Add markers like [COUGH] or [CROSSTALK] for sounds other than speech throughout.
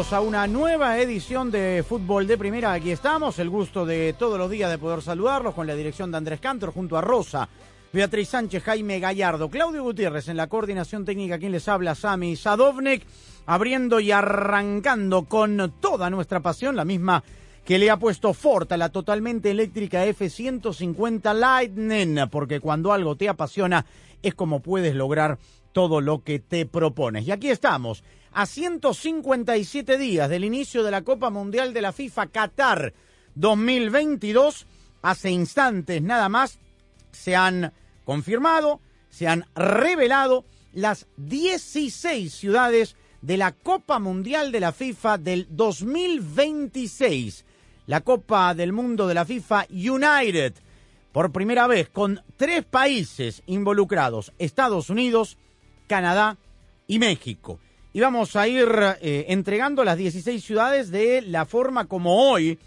A una nueva edición de Fútbol de Primera. Aquí estamos, el gusto de todos los días de poder saludarlos con la dirección de Andrés Cantor junto a Rosa, Beatriz Sánchez, Jaime Gallardo, Claudio Gutiérrez en la coordinación técnica, quien les habla, Sami Sadovnik, abriendo y arrancando con toda nuestra pasión, la misma que le ha puesto Ford a la totalmente eléctrica F-150 Lightning, porque cuando algo te apasiona es como puedes lograr todo lo que te propones. Y aquí estamos, a 157 días del inicio de la Copa Mundial de la FIFA Qatar 2022, hace instantes nada más se han confirmado, se han revelado las 16 ciudades de la Copa Mundial de la FIFA del 2026. La Copa del Mundo de la FIFA United, por primera vez con tres países involucrados, Estados Unidos, Canadá y México. Y vamos a ir eh, entregando las 16 ciudades de la forma como hoy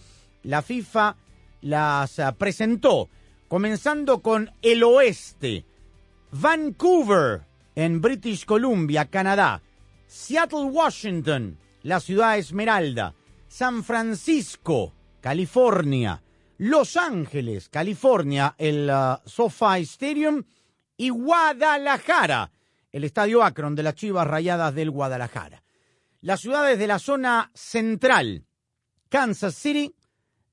la FIFA las ah, presentó, comenzando con el oeste, Vancouver en British Columbia, Canadá, Seattle, Washington, la ciudad Esmeralda, San Francisco, California, Los Ángeles, California, el ah, SoFi Stadium. Y Guadalajara, el Estadio Akron de las Chivas Rayadas del Guadalajara. Las ciudades de la zona central, Kansas City,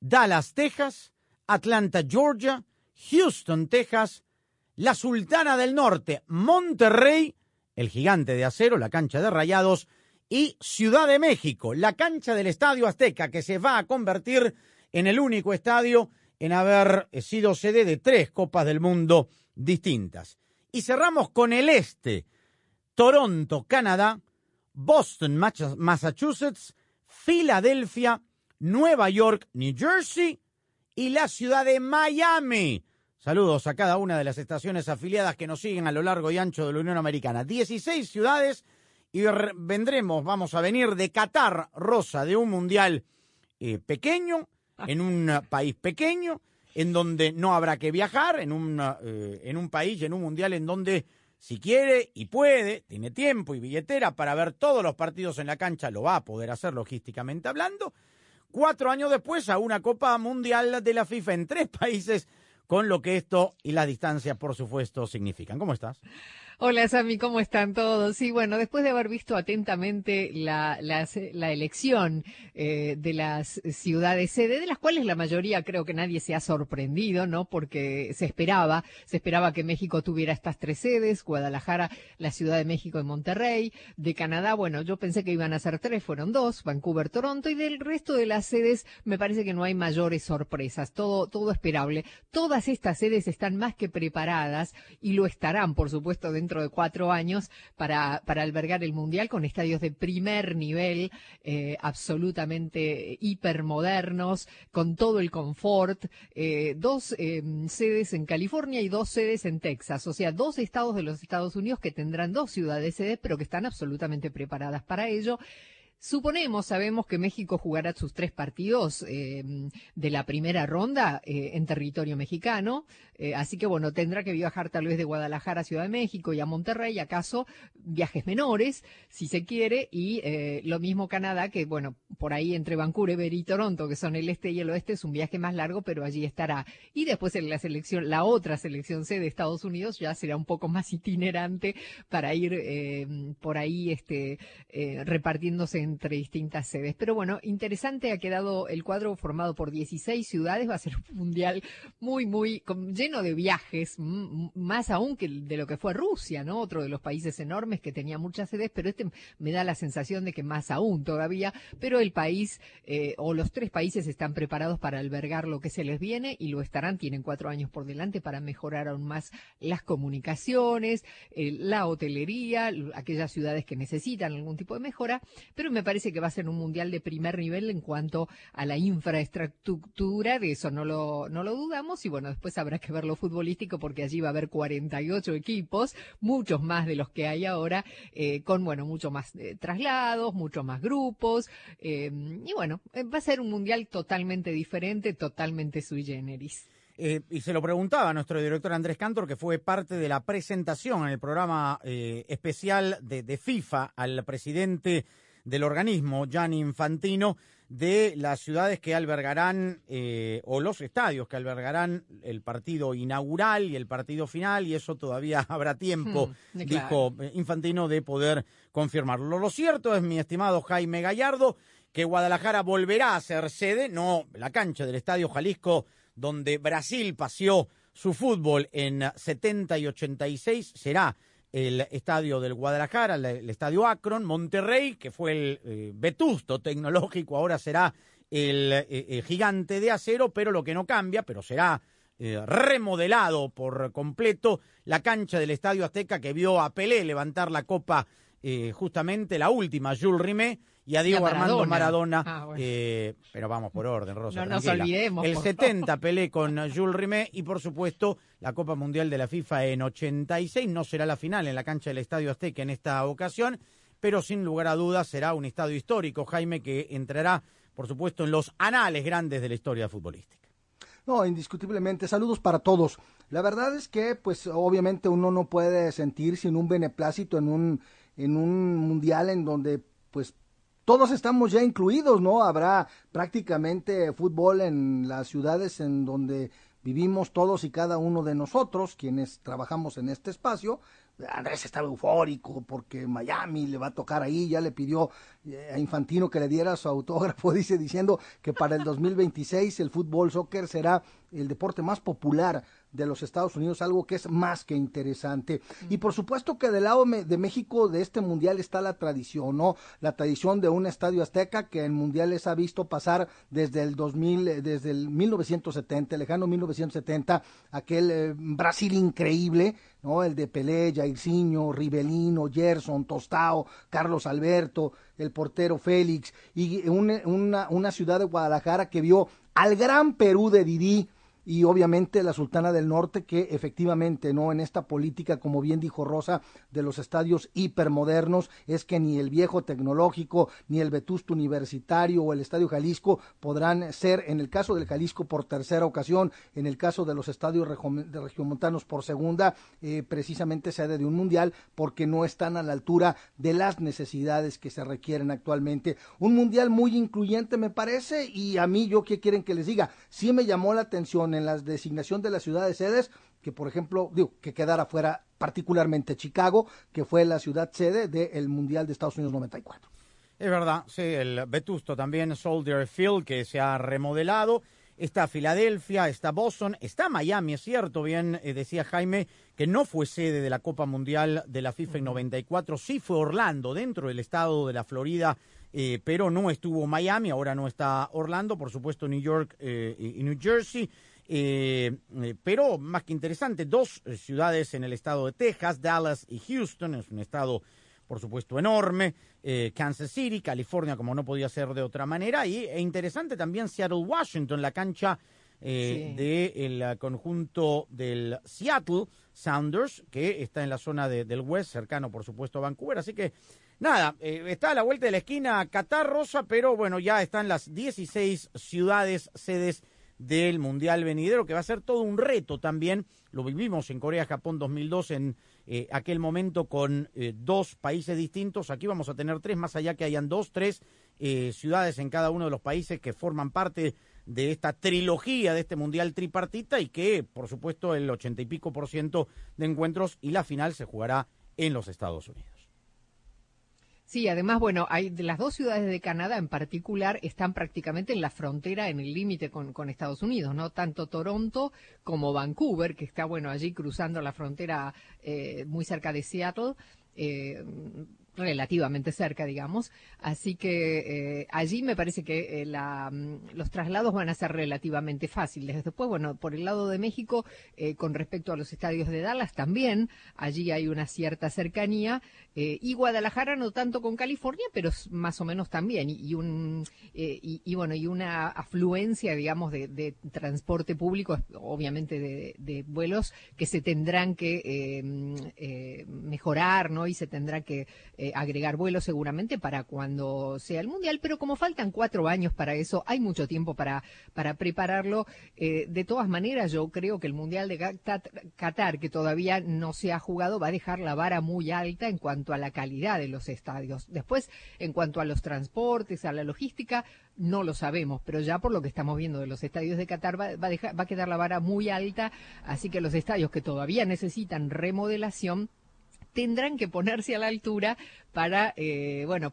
Dallas, Texas, Atlanta, Georgia, Houston, Texas, la Sultana del Norte, Monterrey, el gigante de acero, la cancha de rayados, y Ciudad de México, la cancha del Estadio Azteca, que se va a convertir en el único estadio en haber sido sede de tres Copas del Mundo distintas. Y cerramos con el este, Toronto, Canadá, Boston, Massachusetts, Filadelfia, Nueva York, New Jersey y la ciudad de Miami. Saludos a cada una de las estaciones afiliadas que nos siguen a lo largo y ancho de la Unión Americana. 16 ciudades y re- vendremos, vamos a venir de Qatar, Rosa, de un mundial eh, pequeño, en un eh, país pequeño, en donde no habrá que viajar, en un, eh, en un país, en un mundial en donde si quiere y puede, tiene tiempo y billetera para ver todos los partidos en la cancha, lo va a poder hacer logísticamente hablando. Cuatro años después a una Copa Mundial de la FIFA en tres países, con lo que esto y las distancias, por supuesto, significan. ¿Cómo estás? Hola Sami, ¿cómo están todos? Sí, bueno, después de haber visto atentamente la, la, la elección eh, de las ciudades sede, de las cuales la mayoría creo que nadie se ha sorprendido, ¿no? Porque se esperaba, se esperaba que México tuviera estas tres sedes, Guadalajara, la Ciudad de México y Monterrey, de Canadá, bueno, yo pensé que iban a ser tres, fueron dos, Vancouver, Toronto, y del resto de las sedes me parece que no hay mayores sorpresas, todo, todo esperable. Todas estas sedes están más que preparadas y lo estarán, por supuesto, dentro de cuatro años para, albergar el Mundial con estadios de primer nivel, eh, absolutamente hipermodernos, con todo el confort, eh, dos eh, sedes en California y dos sedes en Texas, o sea, dos estados de los Estados Unidos que tendrán dos ciudades sedes, pero que están absolutamente preparadas para ello. Suponemos, sabemos que México jugará sus tres partidos eh, de la primera ronda eh, en territorio mexicano, eh, así que bueno, tendrá que viajar tal vez de Guadalajara a Ciudad de México y a Monterrey, acaso viajes menores, si se quiere, y lo mismo Canadá, que bueno, por ahí entre Vancouver y Toronto, que son el este y el oeste, es un viaje más largo, pero allí estará. Y después en la selección, la otra selección C de Estados Unidos ya será un poco más itinerante para ir por ahí este, repartiéndose en entre distintas sedes. Pero bueno, interesante ha quedado el cuadro formado por 16 ciudades, va a ser [LAUGHS] un mundial muy, muy lleno de viajes, más aún que de lo que fue Rusia, ¿no? Otro de los países enormes que tenía muchas sedes, pero este me da la sensación de que más aún todavía, pero el país eh, o los tres países están preparados para albergar lo que se les viene y lo estarán, tienen cuatro años por delante para mejorar aún más las comunicaciones, eh, la hotelería, aquellas ciudades que necesitan algún tipo de mejora, pero me parece que va a ser un mundial de primer nivel en cuanto a la infraestructura, de eso no lo, no lo dudamos, y bueno, después habrá que ver lo futbolístico porque allí va a haber 48 equipos, muchos más de los que hay ahora, eh, con, bueno, mucho más eh, traslados, mucho más grupos, y bueno, va a ser un mundial totalmente diferente, totalmente sui generis. Eh, y se lo preguntaba nuestro director Andrés Cantor, que fue parte de la presentación en el programa eh, especial de, FIFA al presidente del organismo, Gianni Infantino, de las ciudades que albergarán, eh, o los estadios que albergarán el partido inaugural y el partido final, y eso todavía [LAUGHS] habrá tiempo, hmm, dijo Infantino, de poder confirmarlo. Lo cierto es, mi estimado Jaime Gallardo, que Guadalajara volverá a ser sede, no la cancha del Estadio Jalisco donde Brasil paseó su fútbol en 70 y 86, será el estadio del Guadalajara, el, estadio Akron, Monterrey, que fue el eh, vetusto tecnológico, ahora será el, eh, gigante de acero, pero lo que no cambia, pero será eh, remodelado por completo la cancha del Estadio Azteca que vio a Pelé levantar la copa justamente la última, Jules Rimet, y a Diego Armando Maradona. Ah, eh, pero vamos por orden, Rosa. No nos olvidemos. El 70 Pelé con Jules Rimet y por supuesto la Copa Mundial de la FIFA en 86. No será la final en la cancha del Estadio Azteca en esta ocasión, pero sin lugar a dudas será un estadio histórico, Jaime, que entrará, por supuesto, en los anales grandes de la historia futbolística. No, indiscutiblemente. Saludos para todos. La verdad es que, pues, obviamente uno no puede sentir sin un beneplácito en un, en un mundial en donde, pues, todos estamos ya incluidos, ¿no? Habrá prácticamente fútbol en las ciudades en donde vivimos todos y cada uno de nosotros, quienes trabajamos en este espacio. Andrés estaba eufórico porque Miami le va a tocar ahí, ya le pidió eh, a Infantino que le diera su autógrafo, [LAUGHS] dice diciendo que para el 2026 el fútbol soccer será el deporte más popular de los Estados Unidos, algo que es más que interesante. Y por supuesto que del lado de México de este mundial está la tradición, ¿no? La tradición de un estadio azteca que en mundiales ha visto pasar desde el 2000, desde el 1970, el lejano 1970, aquel eh, Brasil increíble, ¿no? El de Pelé, Jairzinho, Rivelino, Gerson, Tostao, Carlos Alberto, el portero Félix, y una, una, una ciudad de Guadalajara que vio al gran Perú de Didi, y obviamente la Sultana del Norte que efectivamente no en esta política como bien dijo Rosa de los estadios hipermodernos es que ni el viejo tecnológico ni el vetusto universitario o el estadio Jalisco podrán ser en el caso del Jalisco por tercera ocasión en el caso de los estadios de regiomontanos por segunda eh, precisamente sede de un mundial porque no están a la altura de las necesidades que se requieren actualmente. Un mundial muy incluyente me parece y a mí yo qué quieren que les diga sí me llamó la atención en la designación de las ciudades sedes, que por ejemplo, digo, que quedara fuera particularmente Chicago, que fue la ciudad sede del Mundial de Estados Unidos 94. Es verdad, sí, el Vetusto también, Soldier Field, que se ha remodelado. Está Filadelfia, está Boston, está Miami, es cierto, bien eh, decía Jaime, que no fue sede de la Copa Mundial de la FIFA en 94, sí fue Orlando, dentro del estado de la Florida, eh, pero no estuvo Miami, ahora no está Orlando, por supuesto New York eh, y New Jersey. Eh, eh, pero más que interesante, dos eh, ciudades en el estado de Texas, Dallas y Houston, es un estado por supuesto enorme, Kansas City, California como no podía ser de otra manera, y e interesante también Seattle, Washington, la cancha del conjunto del Seattle Sounders, que está en la zona del West, cercano por supuesto a Vancouver, así que nada, está a la vuelta de la esquina Qatar Rosa, pero bueno, ya están las 16 ciudades sedes del Mundial venidero, que va a ser todo un reto también. Lo vivimos en Corea-Japón 2002 en eh, aquel momento con eh, dos países distintos. Aquí vamos a tener tres, más allá que hayan dos, tres eh, ciudades en cada uno de los países que forman parte de esta trilogía de este Mundial tripartita y que, por supuesto, el ochenta y pico por ciento de encuentros y la final se jugará en los Estados Unidos. Sí, además, bueno, hay de las dos ciudades de Canadá en particular están prácticamente en la frontera, en el límite con, con, Estados Unidos, ¿no? Tanto Toronto como Vancouver, que está, bueno, allí cruzando la frontera eh, muy cerca de Seattle. Eh, relativamente cerca, digamos. Así que eh, allí me parece que eh, la, mm, los traslados van a ser relativamente fáciles. Después, bueno, por el lado de México, eh, con respecto a los estadios de Dallas también, allí hay una cierta cercanía. Y Guadalajara no tanto con California, pero más o menos también. Y, y, y, bueno, y una afluencia, digamos, de, transporte público, obviamente de, de, vuelos que se tendrán que eh, mejorar, ¿no? Y se tendrá que agregar vuelos seguramente para cuando sea el Mundial, pero como faltan cuatro años para eso, hay mucho tiempo para, para prepararlo. de todas maneras, yo creo que el Mundial de Qatar, que todavía no se ha jugado, va a dejar la vara muy alta en cuanto a la calidad de los estadios. Después, en cuanto a los transportes, a la logística, no lo sabemos, pero ya por lo que estamos viendo de los estadios de Qatar va, va, a, dejar, va a quedar la vara muy alta, así que los estadios que todavía necesitan remodelación tendrán que ponerse a la altura para, eh, bueno,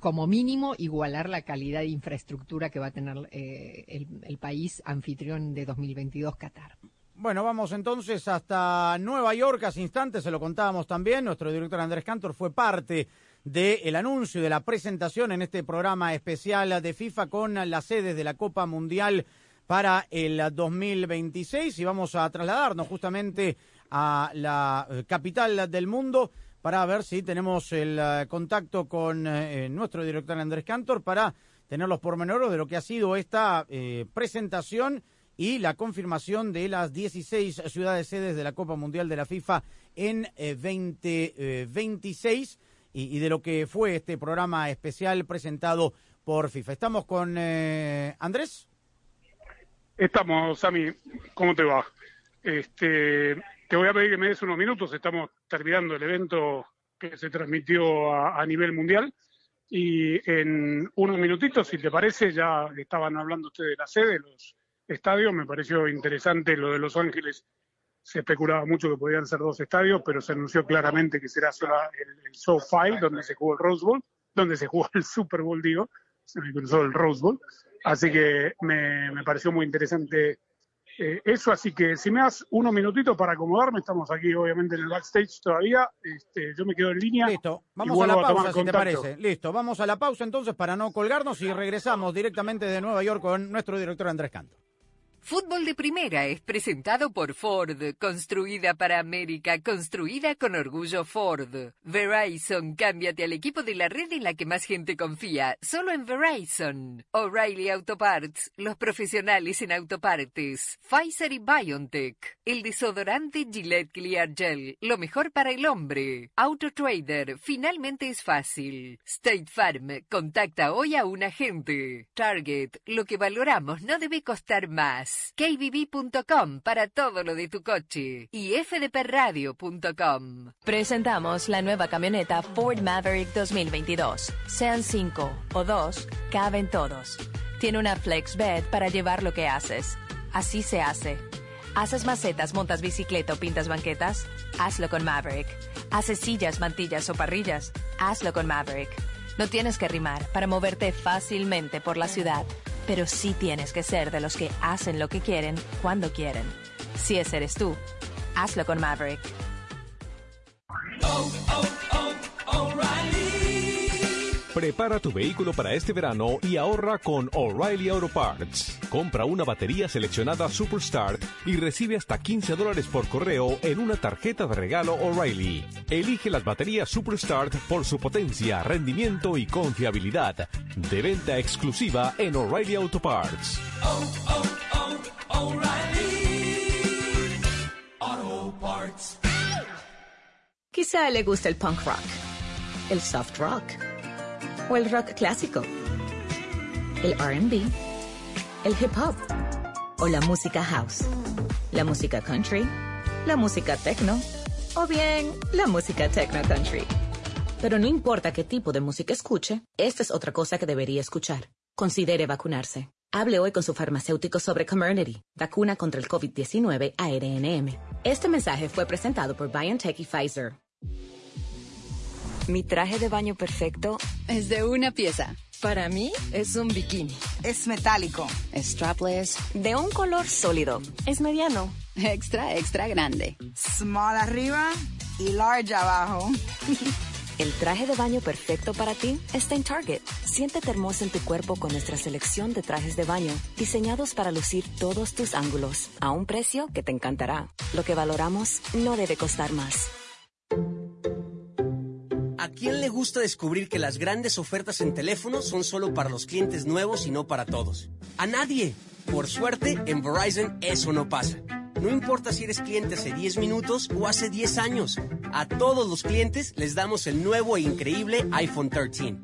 como mínimo igualar la calidad de infraestructura que va a tener eh, el, país anfitrión de 2022, Qatar. Bueno, vamos entonces hasta Nueva York. Hace instantes se lo contábamos también. Nuestro director Andrés Cantor fue parte del anuncio de la presentación en este programa especial de FIFA con las sedes de la Copa Mundial para el 2026 y vamos a trasladarnos justamente a la eh, capital del mundo para ver si tenemos el eh, contacto con eh, nuestro director Andrés Cantor para tener los pormenores de lo que ha sido esta presentación y la confirmación de las 16 ciudades sedes de la Copa Mundial de la FIFA en eh, 2026 eh, y, y, de lo que fue este programa especial presentado por FIFA. ¿Estamos con Andrés? Estamos, Sami. ¿Cómo te va? Este, te voy a pedir que me des unos minutos. Estamos terminando el evento que se transmitió a, nivel mundial. Y en unos minutitos, si te parece, ya estaban hablando ustedes de la sede, los estadios. Me pareció interesante lo de Los Ángeles. Se especulaba mucho que podían ser dos estadios, pero se anunció claramente que será solo el, el SoFi, donde se jugó el Rose Bowl, donde se jugó el Super Bowl, digo, se me cruzó el Rose Bowl. Así que me, me pareció muy interesante eh, eso. Así que si me das unos minutitos para acomodarme, estamos aquí obviamente en el backstage todavía. Este, yo me quedo en línea. Listo, vamos a la pausa, a si te parece. Listo, vamos a la pausa entonces para no colgarnos y regresamos directamente de Nueva York con nuestro director Andrés Canto. Fútbol de Primera es presentado por Ford, construida para América, construida con orgullo Ford. Verizon, cámbiate al equipo de la red en la que más gente confía, solo en Verizon. O'Reilly Auto Parts, los profesionales en autopartes. Pfizer y BioNTech, el desodorante Gillette Clear Gel, lo mejor para el hombre. Auto Trader, finalmente es fácil. State Farm, contacta hoy a un agente. Target, lo que valoramos no debe costar más kbb.com para todo lo de tu coche y fdpradio.com. Presentamos la nueva camioneta Ford Maverick 2022. Sean 5 o 2, caben todos. Tiene una flex bed para llevar lo que haces. Así se hace. ¿Haces macetas, montas bicicleta o pintas banquetas? Hazlo con Maverick. ¿Haces sillas, mantillas o parrillas? Hazlo con Maverick. No tienes que rimar para moverte fácilmente por la ciudad pero sí tienes que ser de los que hacen lo que quieren cuando quieren. Si ese eres tú, hazlo con Maverick. Oh, oh, Prepara tu vehículo para este verano y ahorra con O'Reilly Auto Parts. Compra una batería seleccionada Superstart y recibe hasta 15 dólares por correo en una tarjeta de regalo O'Reilly. Elige las baterías Superstart por su potencia, rendimiento y confiabilidad. De venta exclusiva en O'Reilly Auto Parts. Parts. Quizá le gusta el punk rock, el soft rock o el rock clásico, el RB, el hip hop o la música house, la música country, la música techno o bien la música techno country. Pero no importa qué tipo de música escuche, esta es otra cosa que debería escuchar. Considere vacunarse. Hable hoy con su farmacéutico sobre Comirnaty, vacuna contra el COVID-19 ARNM. Este mensaje fue presentado por BioNTech y Pfizer. Mi traje de baño perfecto es de una pieza. Para mí es un bikini. Es metálico. Es strapless. De un color sólido. Es mediano. Extra, extra grande. Small arriba y large abajo. El traje de baño perfecto para ti está en Target. Siéntete hermoso en tu cuerpo con nuestra selección de trajes de baño, diseñados para lucir todos tus ángulos, a un precio que te encantará. Lo que valoramos no debe costar más. ¿A quién le gusta descubrir que las grandes ofertas en teléfono son solo para los clientes nuevos y no para todos? A nadie. Por suerte, en Verizon eso no pasa. No importa si eres cliente hace 10 minutos o hace 10 años. A todos los clientes les damos el nuevo e increíble iPhone 13.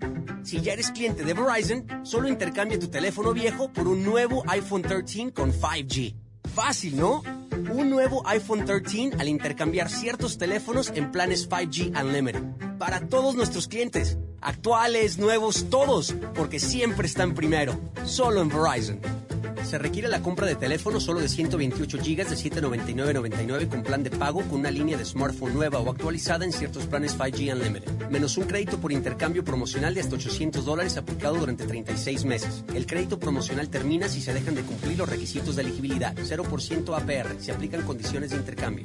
Si ya eres cliente de Verizon, solo intercambia tu teléfono viejo por un nuevo iPhone 13 con 5G. Fácil, ¿no? Un nuevo iPhone 13 al intercambiar ciertos teléfonos en planes 5G Unlimited. Para todos nuestros clientes, actuales, nuevos, todos, porque siempre están primero. Solo en Verizon. Se requiere la compra de teléfono solo de 128 GB de 799.99 con plan de pago con una línea de smartphone nueva o actualizada en ciertos planes 5G Unlimited. Menos un crédito por intercambio promocional de hasta 800 dólares aplicado durante 36 meses. El crédito promocional termina si se dejan de cumplir los requisitos de elegibilidad. 0% APR. Se aplican condiciones de intercambio.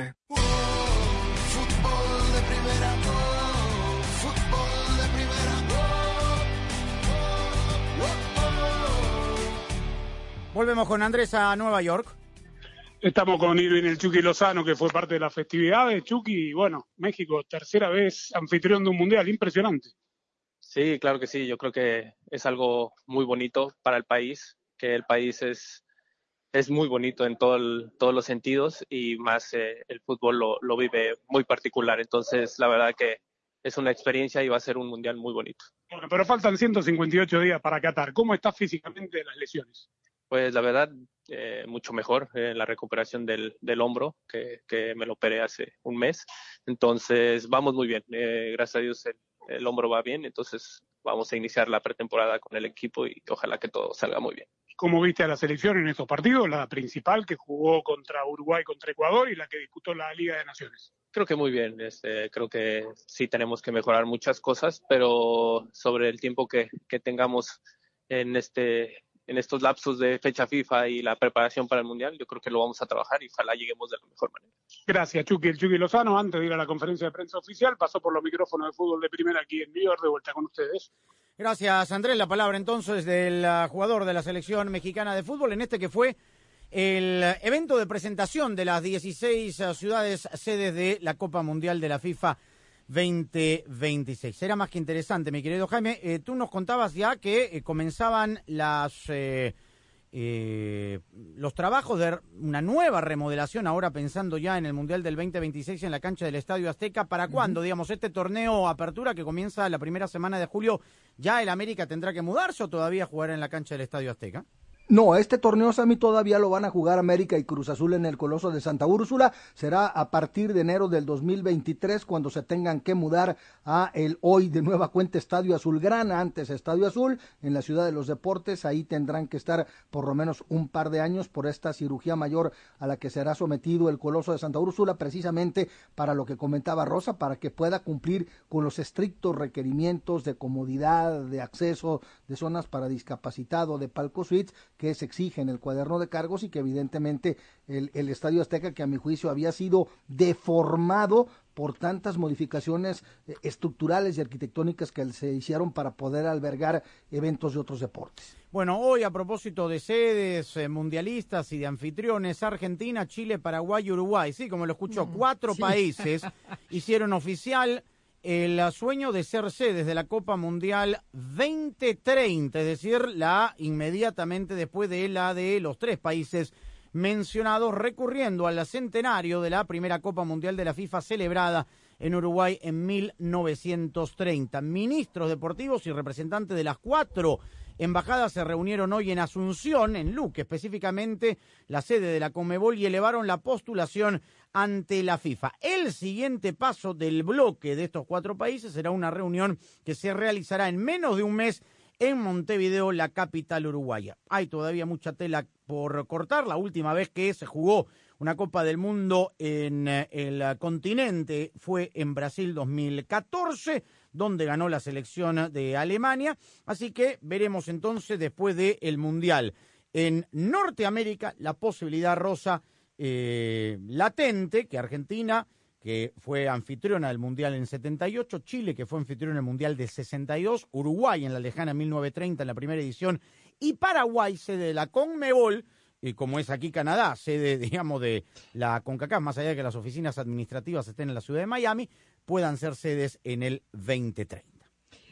Volvemos con Andrés a Nueva York. Estamos con Irving el Chucky Lozano, que fue parte de la festividad de Chucky. Y bueno, México, tercera vez anfitrión de un mundial, impresionante. Sí, claro que sí. Yo creo que es algo muy bonito para el país, que el país es, es muy bonito en todo el- todos los sentidos y más eh, el fútbol lo, lo vive muy particular. Entonces, la verdad que es una experiencia y va a ser un mundial muy bonito. Bueno, pero faltan 158 días para Qatar. ¿Cómo está físicamente de las lesiones? Pues la verdad, eh, mucho mejor en la recuperación del, del hombro, que, que me lo operé hace un mes. Entonces, vamos muy bien. Eh, gracias a Dios el, el hombro va bien, entonces vamos a iniciar la pretemporada con el equipo y ojalá que todo salga muy bien. ¿Cómo viste a la selección en estos partidos? La principal que jugó contra Uruguay, contra Ecuador y la que disputó la Liga de Naciones. Creo que muy bien. Este, creo que sí tenemos que mejorar muchas cosas, pero sobre el tiempo que tengamos en este en estos lapsos de fecha FIFA y la preparación para el Mundial, yo creo que lo vamos a trabajar y ojalá lleguemos de la mejor manera. Gracias, Chucky. El Chucky Lozano, antes de ir a la conferencia de prensa oficial, pasó por los micrófonos de fútbol de primera aquí en New York, de vuelta con ustedes. Gracias, Andrés. La palabra entonces del ah, jugador de la selección mexicana de fútbol en este que fue el evento de presentación de las 16 ah, ciudades sedes de la Copa Mundial de la FIFA 2026. Será más que interesante, mi querido Jaime. Eh, tú nos contabas ya que eh, comenzaban las eh, eh, los trabajos de una nueva remodelación, ahora pensando ya en el Mundial del 2026 en la cancha del Estadio Azteca. ¿Para cuándo, digamos, este torneo apertura que comienza la primera semana de julio, ya el América tendrá que mudarse o todavía jugará en la cancha del Estadio Azteca? No, este torneo Sammy todavía lo van a jugar América y Cruz Azul en el Coloso de Santa Úrsula. Será a partir de enero del 2023 cuando se tengan que mudar a el hoy de nueva cuenta Estadio Azulgrana, antes Estadio Azul, en la Ciudad de los Deportes. Ahí tendrán que estar por lo menos un par de años por esta cirugía mayor a la que será sometido el Coloso de Santa Úrsula, precisamente para lo que comentaba Rosa, para que pueda cumplir con los estrictos requerimientos de comodidad, de acceso, de zonas para discapacitado, de palco suites que se exige en el cuaderno de cargos y que evidentemente el, el Estadio Azteca, que a mi juicio había sido deformado por tantas modificaciones eh, estructurales y arquitectónicas que se hicieron para poder albergar eventos de otros deportes. Bueno, hoy a propósito de sedes eh, mundialistas y de anfitriones, Argentina, Chile, Paraguay y Uruguay, sí, como lo escuchó, cuatro sí. países [LAUGHS] hicieron oficial el sueño de ser sedes de la Copa Mundial 2030, es decir, la inmediatamente después de la de los tres países mencionados, recurriendo al centenario de la primera Copa Mundial de la FIFA celebrada en Uruguay en 1930. Ministros deportivos y representantes de las cuatro embajadas se reunieron hoy en Asunción, en Luque, específicamente la sede de la Comebol, y elevaron la postulación ante la FIFA. El siguiente paso del bloque de estos cuatro países será una reunión que se realizará en menos de un mes en Montevideo, la capital uruguaya. Hay todavía mucha tela por cortar. La última vez que se jugó una Copa del Mundo en eh, el continente fue en Brasil 2014, donde ganó la selección de Alemania. Así que veremos entonces después del Mundial en Norteamérica la posibilidad rosa eh, latente que Argentina que fue anfitriona del Mundial en 78, Chile, que fue anfitriona del Mundial de 62, Uruguay en la lejana 1930 en la primera edición, y Paraguay, sede de la CONMEBOL, y como es aquí Canadá, sede, [LAUGHS] digamos, de la CONCACAF, más allá de que las oficinas administrativas estén en la ciudad de Miami, puedan ser sedes en el 2030.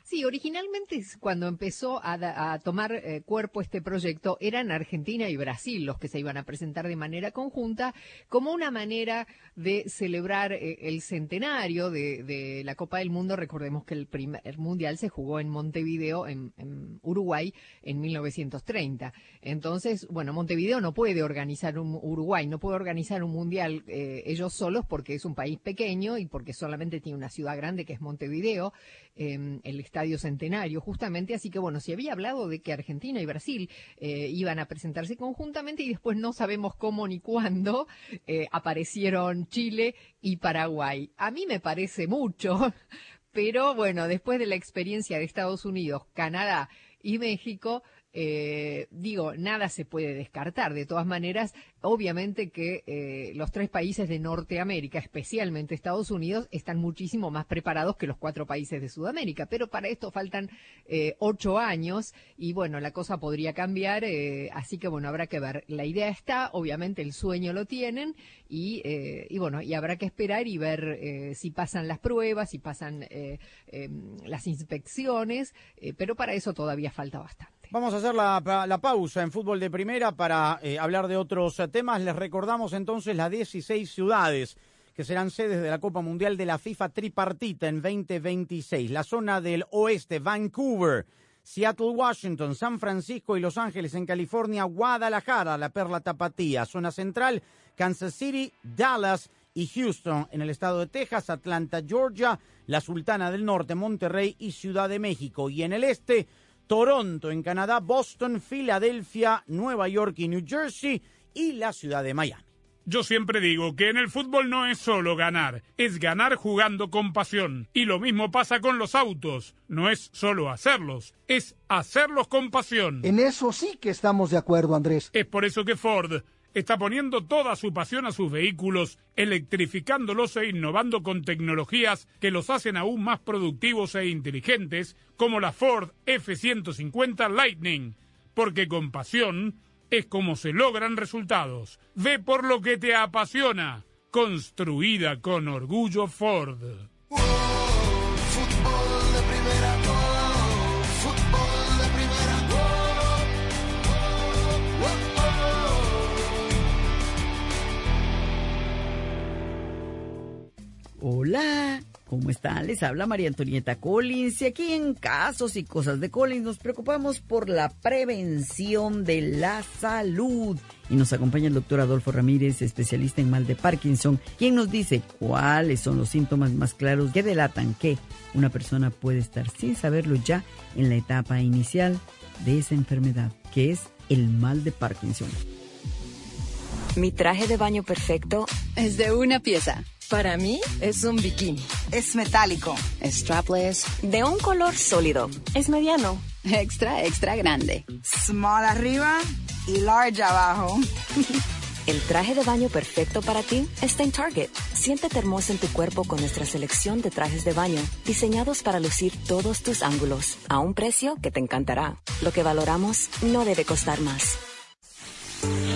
Sí, originalmente cuando empezó a, tomar eh, cuerpo este proyecto eran Argentina y Brasil los que se iban a presentar de manera conjunta como una manera de celebrar eh, el centenario de, de, la Copa del Mundo. Recordemos que el primer mundial se jugó en Montevideo, en, en, Uruguay, en 1930. Entonces, bueno, Montevideo no puede organizar un Uruguay, no puede organizar un mundial eh, ellos solos porque es un país pequeño y porque solamente tiene una ciudad grande que es Montevideo. El Estadio Centenario, justamente. Así que bueno, se había hablado de que Argentina y Brasil eh, iban a presentarse conjuntamente y después no sabemos cómo ni cuándo eh, aparecieron Chile y Paraguay. A mí me parece mucho, [LAUGHS] pero bueno, después de la experiencia de Estados Unidos, Canadá y México, eh, digo, nada se puede descartar. De todas maneras, obviamente que eh, los tres países de Norteamérica, especialmente Estados Unidos, están muchísimo más preparados que los cuatro países de Sudamérica. Pero para esto faltan eh, ocho años y bueno, la cosa podría cambiar. Así que bueno, habrá que ver. La idea está, obviamente el sueño lo tienen y, y bueno, y habrá que esperar y ver si pasan las pruebas, si pasan em, las inspecciones. pero para eso todavía falta bastante. Vamos a hacer la, la, pausa en fútbol de primera para eh, hablar de otros temas. Les recordamos entonces las 16 ciudades que serán sedes de la Copa Mundial de la FIFA tripartita en 2026. La zona del oeste, Vancouver, Seattle, Washington, San Francisco y Los Ángeles en California, Guadalajara, la Perla Tapatía. Zona central, Kansas City, Dallas y Houston en el estado de Texas, Atlanta, Georgia, la Sultana del Norte, Monterrey y Ciudad de México. Y en el este, Toronto en Canadá, Boston, Filadelfia, Nueva York y New Jersey y la ciudad de Miami. Yo siempre digo que en el fútbol no es solo ganar, es ganar jugando con pasión. Y lo mismo pasa con los autos, no es solo hacerlos, es hacerlos con pasión. En eso sí que estamos de acuerdo, Andrés. Es por eso que Ford está poniendo toda su pasión a sus vehículos, electrificándolos e innovando con tecnologías que los hacen aún más productivos e inteligentes, como la Ford F-150 Lightning, porque con pasión es como se logran resultados. Ve por lo que te apasiona, construida con orgullo Ford. Hola, ¿cómo están? Les habla María Antonieta Collins y aquí en Casos y Cosas de Collins nos preocupamos por la prevención de la salud. Y nos acompaña el doctor Adolfo Ramírez, especialista en mal de Parkinson, quien nos dice cuáles son los síntomas más claros que delatan que una persona puede estar sin saberlo ya en la etapa inicial de esa enfermedad, que es el mal de Parkinson. Mi traje de baño perfecto es de una pieza. Para mí es un bikini. Es metálico. Strapless. De un color sólido. Es mediano. [LAUGHS] Extra, extra grande. Small arriba y large abajo. [LAUGHS] El traje de baño perfecto para ti está en Target. Siéntete hermosa en tu cuerpo con nuestra selección de trajes de baño, diseñados para lucir todos tus ángulos, a un precio que te encantará. Lo que valoramos no debe costar más.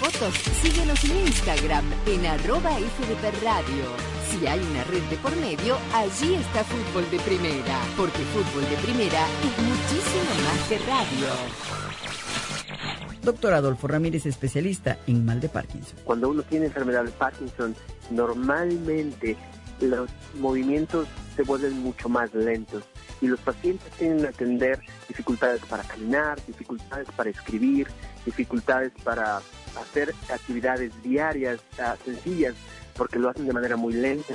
fotos, síguenos en Instagram en arroba FDP Radio. Si hay una red de por medio, allí está Fútbol de Primera, porque Fútbol de Primera es muchísimo más que radio. Doctor Adolfo Ramírez, especialista en mal de Parkinson. Cuando uno tiene enfermedad de Parkinson, normalmente los movimientos se vuelven mucho más lentos y los pacientes tienen que atender dificultades para caminar, dificultades para escribir, dificultades para hacer actividades diarias uh, sencillas porque lo hacen de manera muy lenta.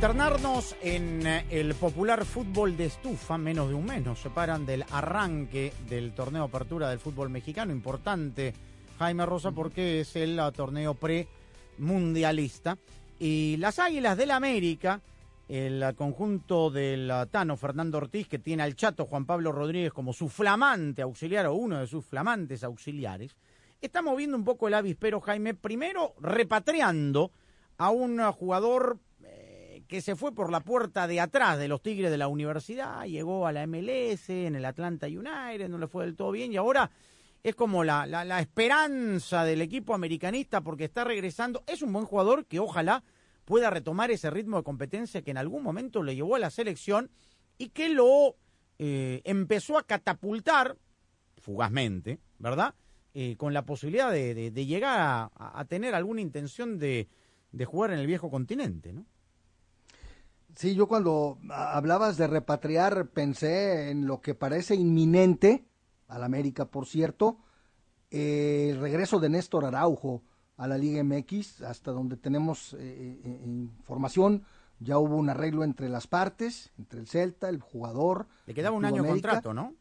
Internarnos en eh, el popular fútbol de estufa, menos de un mes. Nos separan del arranque del torneo apertura del fútbol mexicano, importante, Jaime Rosa, porque es el uh, torneo pre-mundialista. Y las Águilas del América, el uh, conjunto del uh, Tano Fernando Ortiz, que tiene al chato Juan Pablo Rodríguez como su flamante auxiliar o uno de sus flamantes auxiliares, está moviendo un poco el avispero, Jaime, primero repatriando a un jugador que se fue por la puerta de atrás de los Tigres de la universidad, llegó a la MLS, en el Atlanta United, no le fue del todo bien y ahora es como la, esperanza del equipo americanista porque está regresando. Es un buen jugador que ojalá pueda retomar ese ritmo de competencia que en algún momento le llevó a la selección y que lo eh, empezó a catapultar fugazmente, ¿verdad? Eh, con la posibilidad de, llegar a, a tener alguna intención de, de jugar en el viejo continente, ¿no? Sí, yo cuando hablabas de repatriar pensé en lo que parece inminente, al América por cierto, eh, el regreso de Néstor Araujo a la Liga MX, hasta donde tenemos eh, eh, información, ya hubo un arreglo entre las partes, entre el Celta, el jugador. Le quedaba un año América. contrato, ¿no?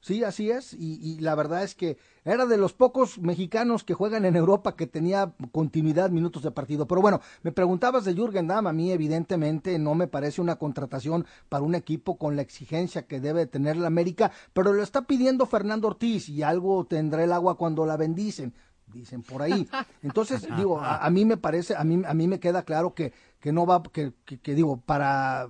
Sí, así es, y, y, la verdad es que era de los pocos mexicanos que juegan en Europa que tenía continuidad minutos de partido. Pero bueno, me preguntabas de Jürgen Damm, a mí evidentemente no me parece una contratación para un equipo con la exigencia que debe tener la América, pero lo está pidiendo Fernando Ortiz y algo tendrá el agua cuando la bendicen dicen por ahí. Entonces, [LAUGHS] digo, a, a, mí me parece, a mí, a mí me queda claro que, que no va, que, que, que digo, para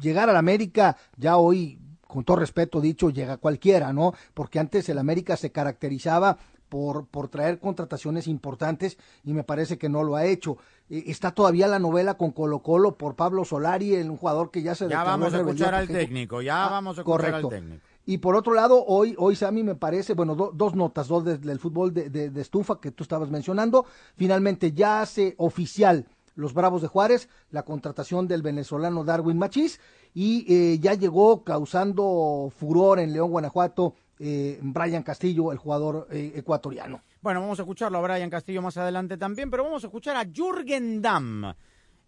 llegar a la América ya hoy con todo respeto dicho, llega cualquiera, ¿no? Porque antes el América se caracterizaba por, por traer contrataciones importantes y me parece que no lo ha hecho. Eh, está todavía la novela con Colo Colo por Pablo Solari, el, un jugador que ya se... Ya vamos a escuchar al técnico, ya ah, vamos a escuchar correcto. al técnico. Y por otro lado, hoy, hoy Sammy me parece, bueno, do, dos notas, dos del de, fútbol de, de, de estufa que tú estabas mencionando. Finalmente ya hace oficial los Bravos de Juárez, la contratación del venezolano Darwin Machís y eh, ya llegó causando furor en León, Guanajuato, eh, Brian Castillo, el jugador eh, ecuatoriano. Bueno, vamos a escucharlo a Brian Castillo más adelante también, pero vamos a escuchar a Jürgen Damm,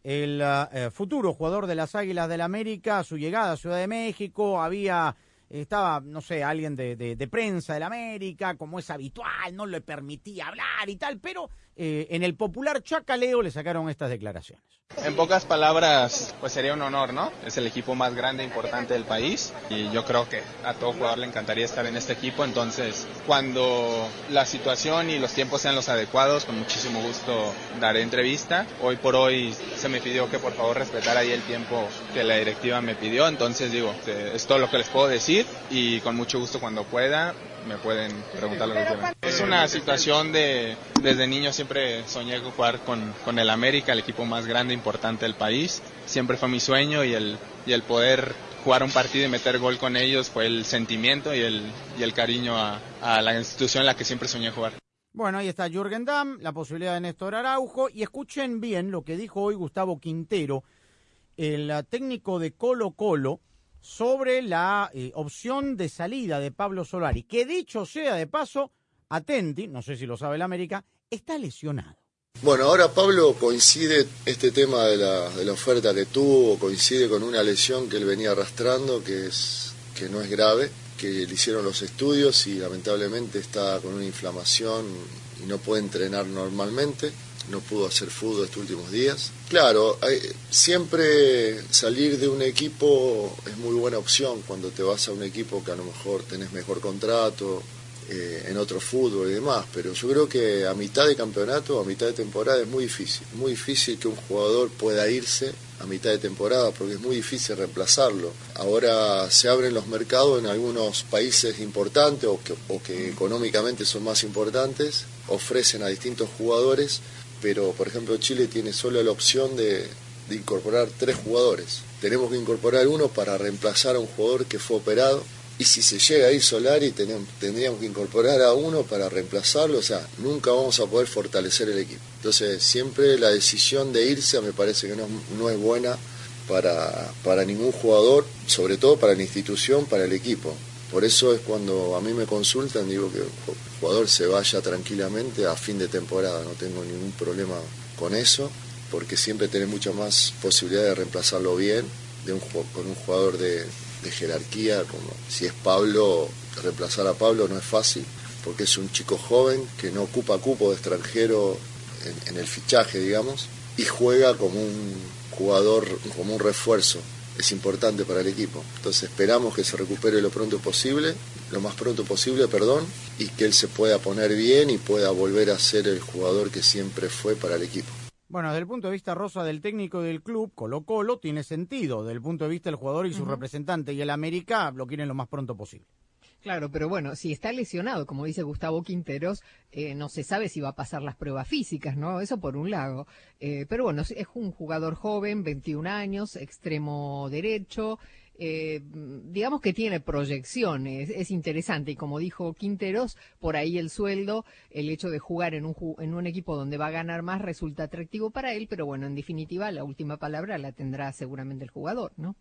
el uh, futuro jugador de las Águilas del América, su llegada a Ciudad de México, había estaba, no sé, alguien de, de, de, prensa del América, como es habitual, no le permitía hablar y tal, pero eh, en el popular Chacaleo le sacaron estas declaraciones. En pocas palabras, pues sería un honor, ¿no? Es el equipo más grande e importante del país y yo creo que a todo jugador le encantaría estar en este equipo, entonces cuando la situación y los tiempos sean los adecuados, con muchísimo gusto daré entrevista. Hoy por hoy se me pidió que por favor respetara ahí el tiempo que la directiva me pidió, entonces digo, es todo lo que les puedo decir y con mucho gusto cuando pueda me pueden preguntar lo que quieran. Es una situación de, desde niño siempre soñé jugar con, con el América, el equipo más grande e importante del país. Siempre fue mi sueño y el, y el poder jugar un partido y meter gol con ellos fue el sentimiento y el, y el cariño a, a la institución en la que siempre soñé jugar. Bueno, ahí está Jürgen Damm, la posibilidad de Néstor Araujo y escuchen bien lo que dijo hoy Gustavo Quintero, el técnico de Colo Colo, sobre la eh, opción de salida de Pablo Solari, que dicho sea de paso, Atenti, no sé si lo sabe el América, está lesionado. Bueno, ahora Pablo coincide, este tema de la, de la oferta que tuvo, coincide con una lesión que él venía arrastrando, que, es, que no es grave, que le hicieron los estudios y lamentablemente está con una inflamación y no puede entrenar normalmente no pudo hacer fútbol estos últimos días. Claro, siempre salir de un equipo es muy buena opción cuando te vas a un equipo que a lo mejor tenés mejor contrato, eh, en otro fútbol y demás, pero yo creo que a mitad de campeonato, a mitad de temporada es muy difícil, muy difícil que un jugador pueda irse a mitad de temporada porque es muy difícil reemplazarlo. Ahora se abren los mercados en algunos países importantes o que económicamente son más importantes, ofrecen a distintos jugadores pero por ejemplo Chile tiene solo la opción de, incorporar tres jugadores. Tenemos que incorporar uno para reemplazar a un jugador que fue operado. Y si se llega a ir Solari, tenemos, tendríamos que incorporar a uno para reemplazarlo. O sea, nunca vamos a poder fortalecer el equipo. Entonces, siempre la decisión de irse me parece que no, no es buena para, para ningún jugador, sobre todo para la institución, para el equipo. Por eso es cuando a mí me consultan, digo que el jugador se vaya tranquilamente a fin de temporada, no tengo ningún problema con eso, porque siempre tenés mucha más posibilidad de reemplazarlo bien de un, con un jugador de, de jerarquía, como si es Pablo, reemplazar a Pablo no es fácil, porque es un chico joven que no ocupa cupo de extranjero en, en el fichaje, digamos, y juega como un jugador, como un refuerzo es importante para el equipo. Entonces esperamos que se recupere lo pronto posible, lo más pronto posible, perdón, y que él se pueda poner bien y pueda volver a ser el jugador que siempre fue para el equipo. Bueno, desde el punto de vista rosa del técnico del club, Colo Colo, tiene sentido. Desde el punto de vista del jugador y su uh -huh. representante y el América lo quieren lo más pronto posible. Claro, pero bueno, si está lesionado, como dice Gustavo Quinteros, eh, no se sabe si va a pasar las pruebas físicas, ¿no? Eso por un lado. Eh, pero bueno, es un jugador joven, 21 años, extremo derecho. Eh, digamos que tiene proyecciones, es interesante y como dijo Quinteros, por ahí el sueldo, el hecho de jugar en un, en un equipo donde va a ganar más resulta atractivo para él, pero bueno, en definitiva la última palabra la tendrá seguramente el jugador, ¿no?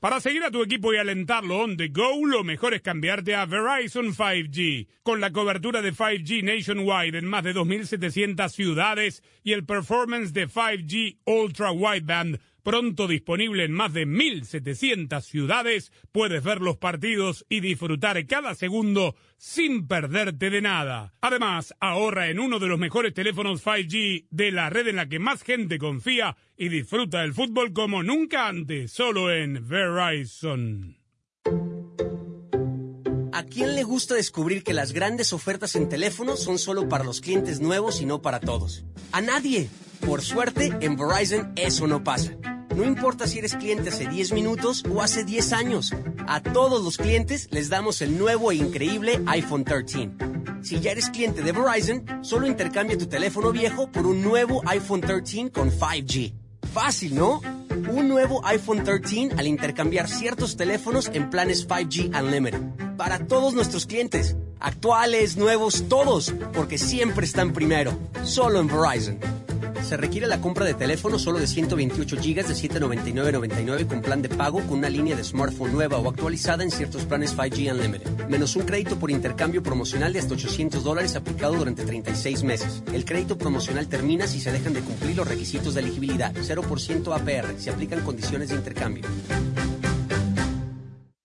Para seguir a tu equipo y alentarlo on the go, lo mejor es cambiarte a Verizon 5G. Con la cobertura de 5G nationwide en más de 2.700 ciudades y el performance de 5G Ultra Wideband Pronto disponible en más de 1.700 ciudades, puedes ver los partidos y disfrutar cada segundo sin perderte de nada. Además, ahorra en uno de los mejores teléfonos 5G de la red en la que más gente confía y disfruta del fútbol como nunca antes, solo en Verizon. ¿A quién le gusta descubrir que las grandes ofertas en teléfono son solo para los clientes nuevos y no para todos? A nadie. Por suerte, en Verizon eso no pasa. No importa si eres cliente hace 10 minutos o hace 10 años. A todos los clientes les damos el nuevo e increíble iPhone 13. Si ya eres cliente de Verizon, solo intercambia tu teléfono viejo por un nuevo iPhone 13 con 5G. Fácil, ¿no? Un nuevo iPhone 13 al intercambiar ciertos teléfonos en planes 5G Unlimited. Para todos nuestros clientes, actuales, nuevos, todos, porque siempre están primero. Solo en Verizon. Se requiere la compra de teléfono solo de 128 GB de 799.99 con plan de pago con una línea de smartphone nueva o actualizada en ciertos planes 5G Unlimited. Menos un crédito por intercambio promocional de hasta 800 dólares aplicado durante 36 meses. El crédito promocional termina si se dejan de cumplir los requisitos de elegibilidad. 0% APR. Se aplican condiciones de intercambio.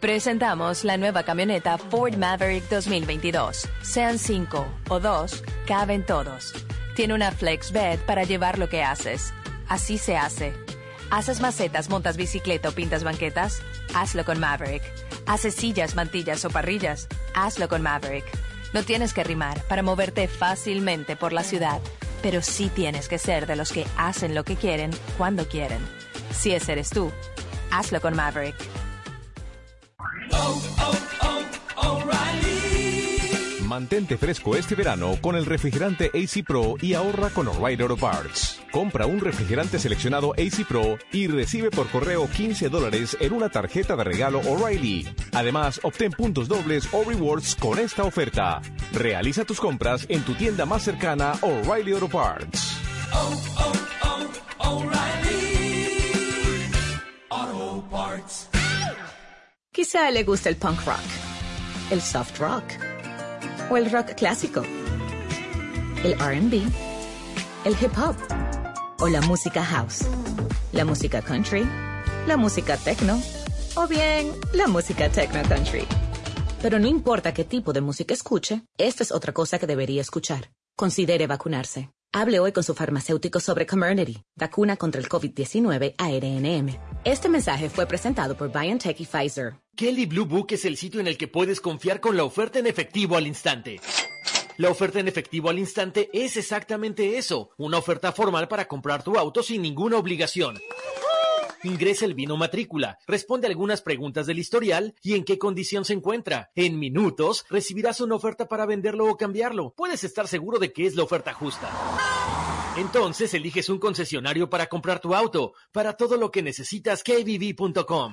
Presentamos la nueva camioneta Ford Maverick 2022. Sean cinco o dos, caben todos. Tiene una flex bed para llevar lo que haces. Así se hace. ¿Haces macetas, montas bicicleta o pintas banquetas? Hazlo con Maverick. ¿Haces sillas, mantillas o parrillas? Hazlo con Maverick. No tienes que rimar para moverte fácilmente por la ciudad, pero sí tienes que ser de los que hacen lo que quieren cuando quieren. Si ese eres tú, hazlo con Maverick. Mantente fresco este verano con el refrigerante AC Pro y ahorra con O'Reilly Auto Parts. Compra un refrigerante seleccionado AC Pro y recibe por correo 15 dólares en una tarjeta de regalo O'Reilly. Además, obtén puntos dobles o rewards con esta oferta. Realiza tus compras en tu tienda más cercana O'Reilly Auto Parts. Quizá le gusta el punk rock, el soft rock o el rock clásico, el RB, el hip hop o la música house, la música country, la música techno o bien la música techno country. Pero no importa qué tipo de música escuche, esta es otra cosa que debería escuchar. Considere vacunarse. Hable hoy con su farmacéutico sobre Comirnaty, vacuna contra el COVID-19 ARNM. Este mensaje fue presentado por BioNTech y Pfizer. Kelly Blue Book es el sitio en el que puedes confiar con la oferta en efectivo al instante. La oferta en efectivo al instante es exactamente eso, una oferta formal para comprar tu auto sin ninguna obligación. Ingresa el vino matrícula, responde algunas preguntas del historial y en qué condición se encuentra. En minutos recibirás una oferta para venderlo o cambiarlo. Puedes estar seguro de que es la oferta justa. Entonces eliges un concesionario para comprar tu auto. Para todo lo que necesitas, kbb.com.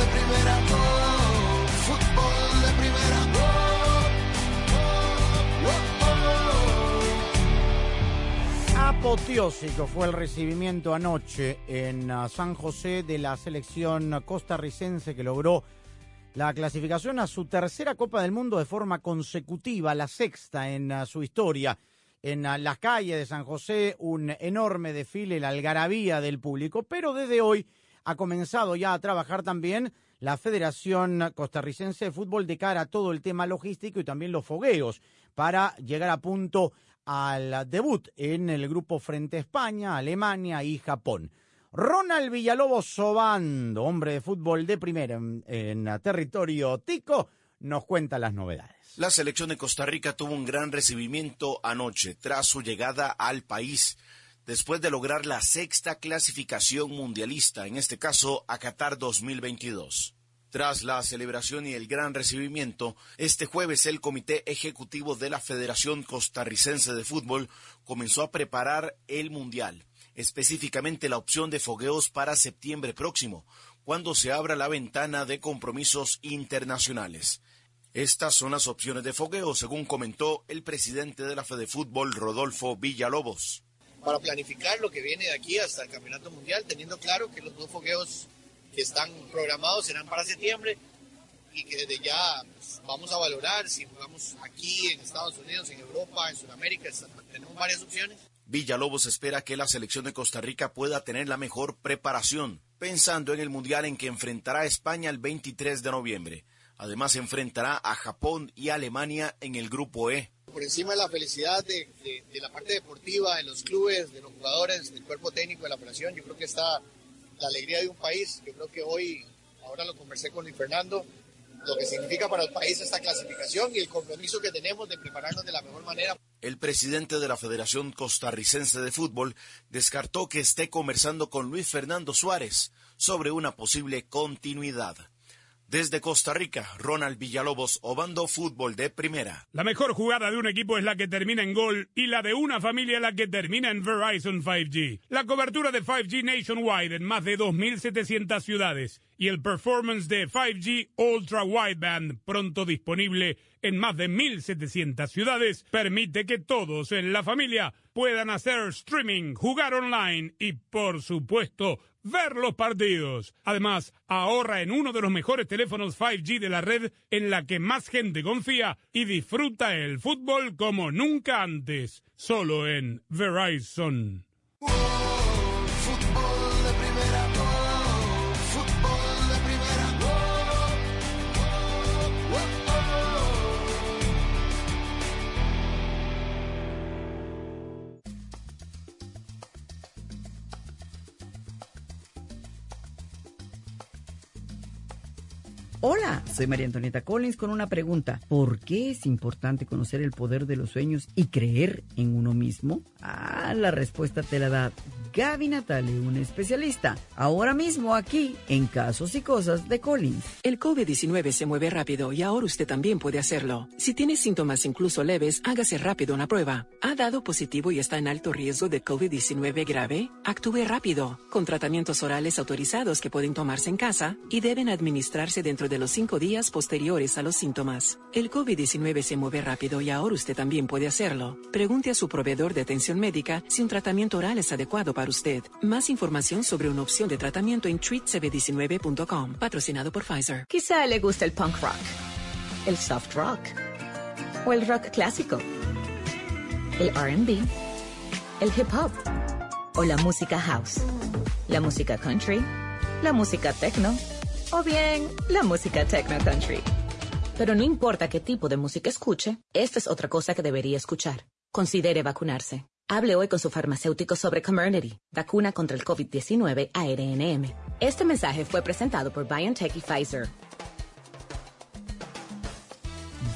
Primera, Apoteósico fue el recibimiento anoche en ah, San José de la selección costarricense que logró la clasificación a su tercera Copa del Mundo de forma consecutiva, la sexta en ah, su historia. En las calles de San José, un enorme desfile, la algarabía del público, pero desde hoy ha comenzado ya a trabajar también la Federación Costarricense de Fútbol de cara a todo el tema logístico y también los fogueos para llegar a punto al debut en el grupo frente a España, Alemania y Japón. Ronald Villalobos Sobando, hombre de fútbol de primera en territorio tico, nos cuenta las novedades. La selección de Costa Rica tuvo un gran recibimiento anoche tras su llegada al país, después de lograr la sexta clasificación mundialista, en este caso a Qatar 2022. Tras la celebración y el gran recibimiento, este jueves el Comité Ejecutivo de la Federación Costarricense de Fútbol comenzó a preparar el Mundial, específicamente la opción de fogueos para septiembre próximo, cuando se abra la ventana de compromisos internacionales. Estas son las opciones de fogueo, según comentó el presidente de la Fede Fútbol, Rodolfo Villalobos. Para planificar lo que viene de aquí hasta el Campeonato Mundial, teniendo claro que los dos fogueos que están programados serán para septiembre y que desde ya pues, vamos a valorar si jugamos aquí en Estados Unidos, en Europa, en Sudamérica, tenemos varias opciones. Villalobos espera que la selección de Costa Rica pueda tener la mejor preparación, pensando en el Mundial en que enfrentará a España el 23 de noviembre. Además enfrentará a Japón y Alemania en el grupo E. Por encima de la felicidad de, de, de la parte deportiva, de los clubes, de los jugadores, del cuerpo técnico de la operación, yo creo que está la alegría de un país. Yo creo que hoy, ahora lo conversé con Luis Fernando, lo que significa para el país esta clasificación y el compromiso que tenemos de prepararnos de la mejor manera. El presidente de la Federación Costarricense de Fútbol descartó que esté conversando con Luis Fernando Suárez sobre una posible continuidad. Desde Costa Rica, Ronald Villalobos, Obando Fútbol de Primera. La mejor jugada de un equipo es la que termina en gol y la de una familia la que termina en Verizon 5G. La cobertura de 5G nationwide en más de 2.700 ciudades y el performance de 5G Ultra Wideband pronto disponible en más de 1.700 ciudades permite que todos en la familia puedan hacer streaming, jugar online y, por supuesto, ver los partidos. Además, ahorra en uno de los mejores teléfonos 5G de la red en la que más gente confía y disfruta el fútbol como nunca antes, solo en Verizon. Hola, soy María Antonieta Collins con una pregunta. ¿Por qué es importante conocer el poder de los sueños y creer en uno mismo? Ah, la respuesta te la da Gaby Natale, un especialista, ahora mismo aquí en Casos y Cosas de Collins. El COVID-19 se mueve rápido y ahora usted también puede hacerlo. Si tiene síntomas incluso leves, hágase rápido una prueba. ¿Ha dado positivo y está en alto riesgo de COVID-19 grave? Actúe rápido, con tratamientos orales autorizados que pueden tomarse en casa y deben administrarse dentro de los cinco días posteriores a los síntomas. El COVID-19 se mueve rápido y ahora usted también puede hacerlo. Pregunte a su proveedor de atención médica si un tratamiento oral es adecuado para usted. Más información sobre una opción de tratamiento en treatcb19.com, patrocinado por Pfizer. Quizá le guste el punk rock, el soft rock o el rock clásico, el RB, el hip hop o la música house, la música country, la música techno o bien la música techno country. Pero no importa qué tipo de música escuche, esta es otra cosa que debería escuchar. Considere vacunarse. Hable hoy con su farmacéutico sobre Comirnaty, vacuna contra el COVID-19 ARNM. Este mensaje fue presentado por BioNTech y Pfizer.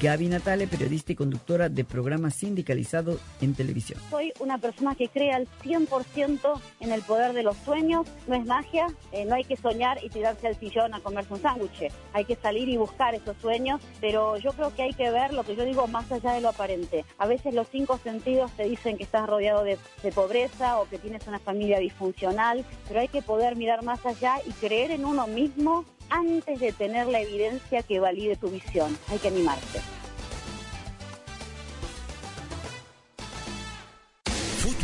Gaby Natale, periodista y conductora de programa sindicalizado en televisión. Soy una persona que cree al 100% en el poder de los sueños. No es magia, eh, no hay que soñar y tirarse al sillón a comerse un sándwich. Hay que salir y buscar esos sueños, pero yo creo que hay que ver lo que yo digo más allá de lo aparente. A veces los cinco sentidos te dicen que estás rodeado de, de pobreza o que tienes una familia disfuncional, pero hay que poder mirar más allá y creer en uno mismo antes de tener la evidencia que valide tu visión. Hay que animarse.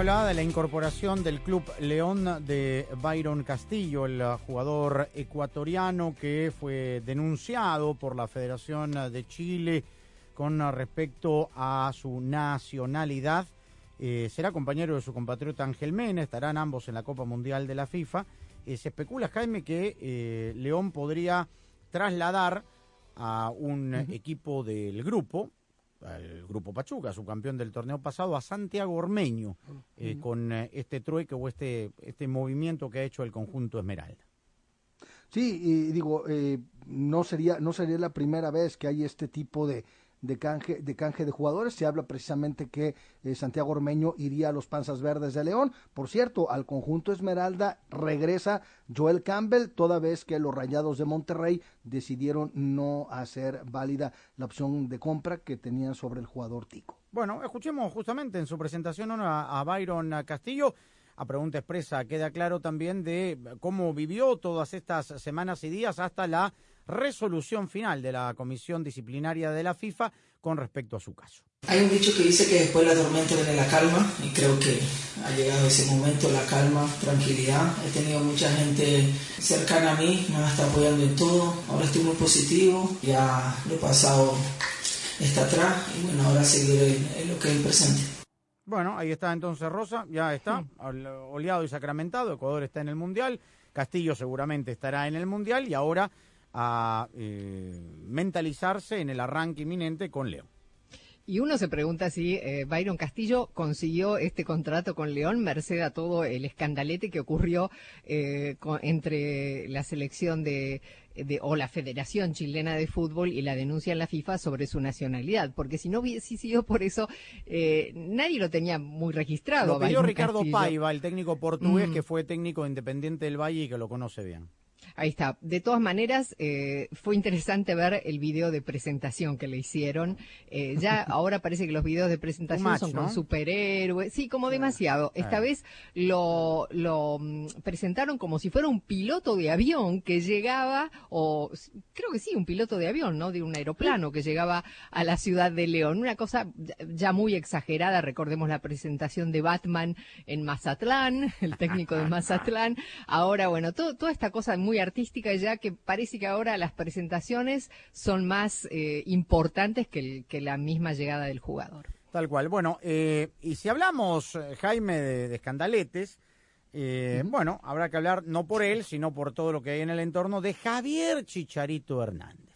Hablaba de la incorporación del Club León de Byron Castillo, el jugador ecuatoriano que fue denunciado por la Federación de Chile con respecto a su nacionalidad. Eh, será compañero de su compatriota Ángel Mena, estarán ambos en la Copa Mundial de la FIFA. Eh, se especula, Jaime, que eh, León podría trasladar a un equipo del grupo, el grupo Pachuca, subcampeón del torneo pasado, a Santiago Ormeño, eh, con eh, este trueque o este, este movimiento que ha hecho el conjunto Esmeralda. Sí, y digo, eh, no sería no sería la primera vez que hay este tipo de, de canje de canje de jugadores. Se habla precisamente que eh, Santiago Ormeño iría a los Panzas Verdes de León. Por cierto, al conjunto Esmeralda regresa Joel Campbell, toda vez que los Rayados de Monterrey decidieron no hacer válida la opción de compra que tenían sobre el jugador Tico. Bueno, escuchemos justamente en su presentación a, a Byron Castillo. A pregunta expresa queda claro también de cómo vivió todas estas semanas y días hasta la resolución final de la Comisión Disciplinaria de la FIFA con respecto a su caso. Hay un dicho que dice que después de la tormenta viene la calma y creo que ha llegado ese momento, la calma, tranquilidad. He tenido mucha gente cercana a mí, me estado apoyando en todo. Ahora estoy muy positivo, ya lo pasado está atrás y bueno, ahora seguiré en, lo que es el presente. Bueno, ahí está entonces Rosa, ya está, ol- oleado y sacramentado, Ecuador está en el Mundial, Castillo seguramente estará en el Mundial y ahora a eh, mentalizarse en el arranque inminente con Leo. Y uno se pregunta si eh, Byron Castillo consiguió este contrato con León merced a todo el escandalete que ocurrió eh, con- entre la selección de, de- o la Federación Chilena de Fútbol y la denuncia en la FIFA sobre su nacionalidad. Porque si no hubiese sido por eso, eh, nadie lo tenía muy registrado. Lo a pidió Byron Ricardo Castillo. Paiva, el técnico portugués Mm. que fue técnico de Independiente del Valle y que lo conoce bien. Ahí está. De todas maneras, eh, fue interesante ver el video de presentación que le hicieron. Eh, ya [LAUGHS] ahora parece que los videos de presentación match, son ¿no? con superhéroes. Sí, como demasiado. Esta vez lo, lo mm, presentaron como si fuera un piloto de avión que llegaba, o creo que sí, un piloto de avión, ¿no? De un aeroplano que llegaba a la ciudad de León. Una cosa ya- ya muy exagerada. Recordemos la presentación de Batman en Mazatlán, el técnico de [LAUGHS] Mazatlán. Ahora, bueno, todo- toda esta cosa muy artística ya que parece que ahora las presentaciones son más eh, importantes que, el- que la misma llegada del jugador. Tal cual. Bueno, eh, y si hablamos, eh, Jaime, de, de escandaletes, eh, bueno, habrá que hablar no por él, sino por todo lo que hay en el entorno de Javier Chicharito Hernández.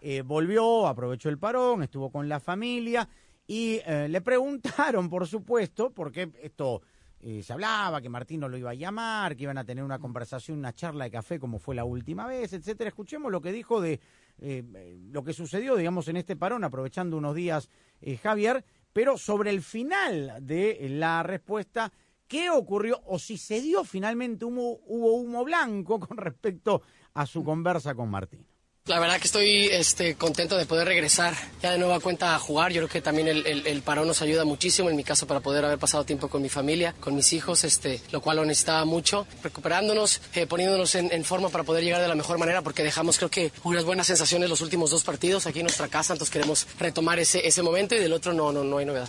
Eh, volvió, aprovechó el parón, estuvo con la familia y eh, le preguntaron, por supuesto, porque esto eh, se hablaba que Martino lo iba a llamar, que iban a tener una conversación, una charla de café como fue la última vez, etcétera. Escuchemos lo que dijo de eh, eh, lo que sucedió, digamos, en este parón, aprovechando unos días eh, Javier, pero sobre el final de la respuesta, ¿qué ocurrió o si se dio finalmente humo, hubo humo blanco [LAUGHS] con respecto a su conversa con Martino? La verdad que estoy este, contento de poder regresar ya de nueva cuenta a jugar. Yo creo que también el, el, el, parón nos ayuda muchísimo, en mi caso, para poder haber pasado tiempo con mi familia, con mis hijos, este, lo cual lo necesitaba mucho. Recuperándonos, eh, poniéndonos en, en, forma para poder llegar de la mejor manera, porque dejamos, creo que, unas buenas sensaciones los últimos dos partidos aquí en nuestra casa, entonces queremos retomar ese, ese momento y del otro no, no, no hay novedad.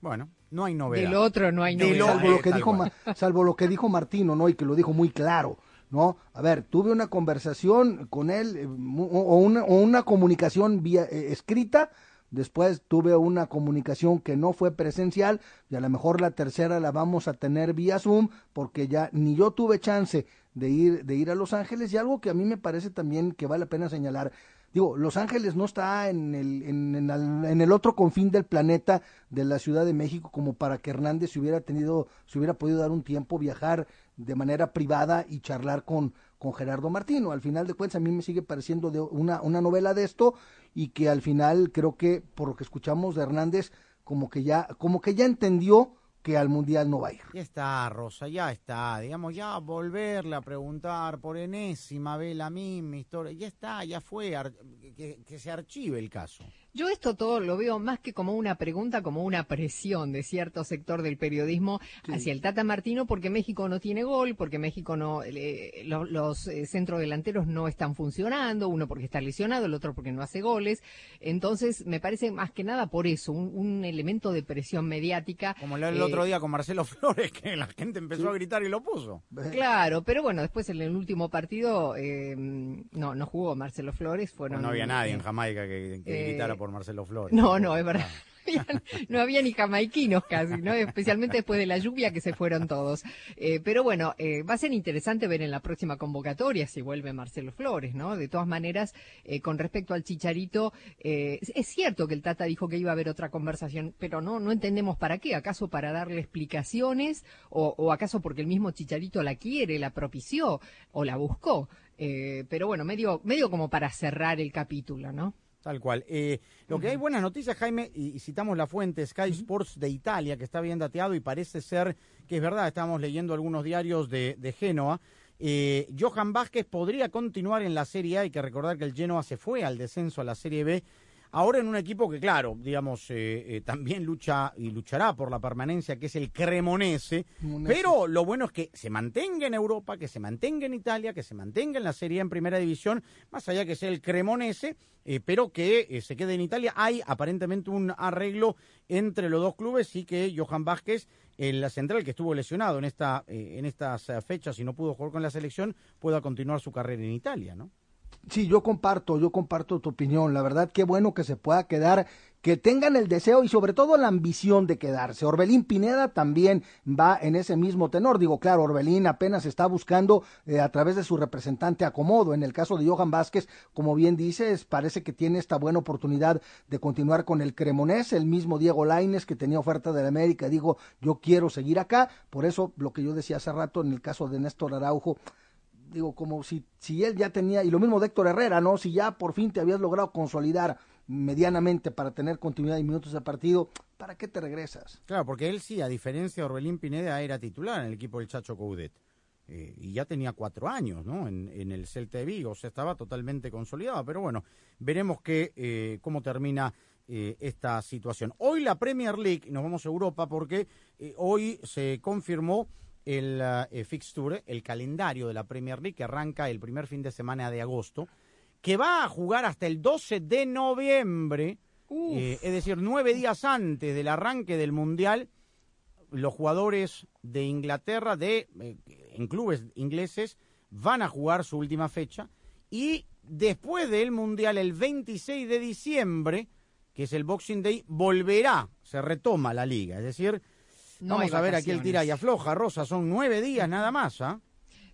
Bueno, no hay novedad. Del otro no hay novedad. Salvo lo que dijo, salvo lo que dijo Martino, ¿no? Y que lo dijo muy claro. ¿No? A ver, tuve una conversación con él eh, o, una, o, una, comunicación vía eh, escrita, después tuve una comunicación que no fue presencial y a lo mejor la tercera la vamos a tener vía Zoom porque ya ni yo tuve chance de ir, de ir a Los Ángeles y algo que a mí me parece también que vale la pena señalar. Digo, Los Ángeles no está en el, en, en, el, en el otro confín del planeta de la Ciudad de México como para que Hernández se hubiera tenido, se hubiera podido dar un tiempo, viajar de manera privada y charlar con, con Gerardo Martino. Al final de cuentas, a mí me sigue pareciendo de una, una novela de esto y que al final creo que, por lo que escuchamos de Hernández, como que ya, como que ya entendió que al mundial no va a ir. Ya está, Rosa, ya está. Digamos, ya volverle a preguntar por enésima vez la misma historia. Ya está, ya fue. Que, que se archive el caso. Yo esto todo lo veo más que como una pregunta, como una presión de cierto sector del periodismo sí. hacia el Tata Martino, porque México no tiene gol, porque México no, eh, los, los eh, centrodelanteros no están funcionando, uno porque está lesionado, el otro porque no hace goles. Entonces, me parece más que nada por eso, un, un elemento de presión mediática. Como el eh, otro día con Marcelo [LAUGHS] Flores, que la gente empezó sí. a gritar y lo puso. Claro, pero bueno, después en el último partido eh, no, no jugó Marcelo Flores. Fueron, pues no había nadie en Jamaica que, que gritara por Marcelo Flores. No, no, es verdad. [LAUGHS] no había ni jamaiquinos casi, ¿no? Especialmente después de la lluvia que se fueron todos. Eh, pero bueno, eh, va a ser interesante ver en la próxima convocatoria si vuelve Marcelo Flores, ¿no? De todas maneras, eh, con respecto al Chicharito, es cierto que el Tata dijo que iba a haber otra conversación, pero no, no entendemos para qué. ¿Acaso para darle explicaciones o, o acaso porque el mismo Chicharito la quiere, la propició o la buscó? Pero bueno, medio, medio como para cerrar el capítulo, ¿no? Tal cual. Eh, lo uh -huh. que hay buenas noticias, Jaime, y, y, citamos la fuente Sky uh -huh. Sports de Italia, que está bien dateado y parece ser que es verdad, estamos leyendo algunos diarios de, de Génova. Eh, Johan Vázquez podría continuar en la Serie A, hay que recordar que el Genoa se fue al descenso a la Serie B. Ahora en un equipo que, claro, digamos, eh, eh, también lucha y luchará por la permanencia, que es el Cremonese, pero lo bueno es que se mantenga en Europa, que se mantenga en Italia, que se mantenga en la Serie A en Primera División, más allá que sea el Cremonese, eh, pero que eh, se quede en Italia. Hay aparentemente un arreglo entre los dos clubes y que Johan Vázquez, en la central que estuvo lesionado en, esta, eh, en estas fechas y no pudo jugar con la selección, pueda continuar su carrera en Italia, ¿no? Sí, yo comparto, yo comparto tu opinión. La verdad, qué bueno que se pueda quedar, que tengan el deseo y sobre todo la ambición de quedarse. Orbelín Pineda también va en ese mismo tenor. Digo, claro, Orbelín apenas está buscando eh, a través de su representante acomodo. En el caso de Johan Vázquez, como bien dices, parece que tiene esta buena oportunidad de continuar con el Cremonés. El mismo Diego Laines, que tenía oferta de la América, dijo, yo quiero seguir acá. Por eso, lo que yo decía hace rato en el caso de Néstor Araujo, digo, como si, si él ya tenía, y lo mismo de Héctor Herrera, ¿no? Si ya por fin te habías logrado consolidar medianamente para tener continuidad y minutos de partido, ¿para qué te regresas? Claro, porque él sí, a diferencia de Orbelín Pineda, era titular en el equipo del Chacho Coudet. Eh, y ya tenía cuatro años, ¿no? En, en, el Celta de Vigo, o sea, estaba totalmente consolidado. Pero bueno, veremos que, eh, cómo termina eh, esta situación. Hoy la Premier League, nos vamos a Europa porque eh, hoy se confirmó el uh, fixture, el calendario de la Premier League que arranca el primer fin de semana de agosto, que va a jugar hasta el 12 de noviembre, eh, es decir, nueve días antes del arranque del Mundial, los jugadores de Inglaterra, de, eh, en clubes ingleses, van a jugar su última fecha y después del Mundial, el 26 de diciembre, que es el Boxing Day, volverá, se retoma la liga. Es decir, No vamos a ver aquí el tira y afloja, Rosa, son nueve días nada más, ¿ah?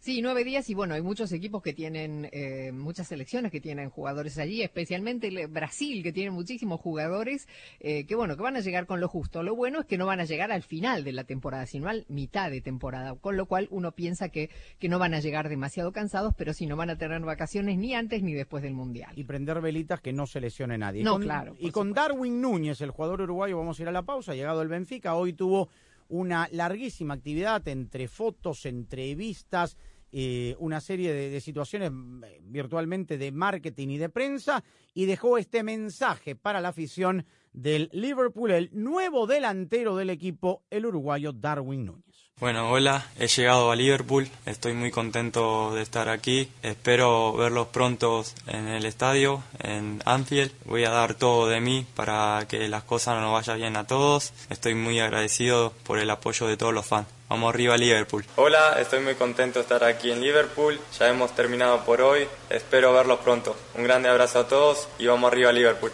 Sí, nueve días y bueno, hay muchos equipos que tienen, eh, muchas selecciones que tienen jugadores allí, especialmente el Brasil, que tiene muchísimos jugadores, eh, que bueno, que van a llegar con lo justo. Lo bueno es que no van a llegar al final de la temporada, sino al mitad de temporada, con lo cual uno piensa que, que no van a llegar demasiado cansados, pero sí no van a tener vacaciones ni antes ni después del Mundial. Y prender velitas que no se lesione nadie. No, y con, claro, Y con Darwin Núñez, el jugador uruguayo, vamos a ir a la pausa, llegado el Benfica, hoy tuvo una larguísima actividad entre fotos, entrevistas, eh, una serie de, de situaciones eh, virtualmente de marketing y de prensa y dejó este mensaje para la afición del Liverpool, el nuevo delantero del equipo, el uruguayo Darwin Núñez. Bueno, hola, he llegado a Liverpool, estoy muy contento de estar aquí, espero verlos pronto en el estadio, en Anfield, voy a dar todo de mí para que las cosas nos vayan bien a todos, estoy muy agradecido por el apoyo de todos los fans. Vamos arriba Liverpool. Hola, estoy muy contento de estar aquí en Liverpool, ya hemos terminado por hoy, espero verlos pronto. Un grande abrazo a todos y vamos arriba Liverpool.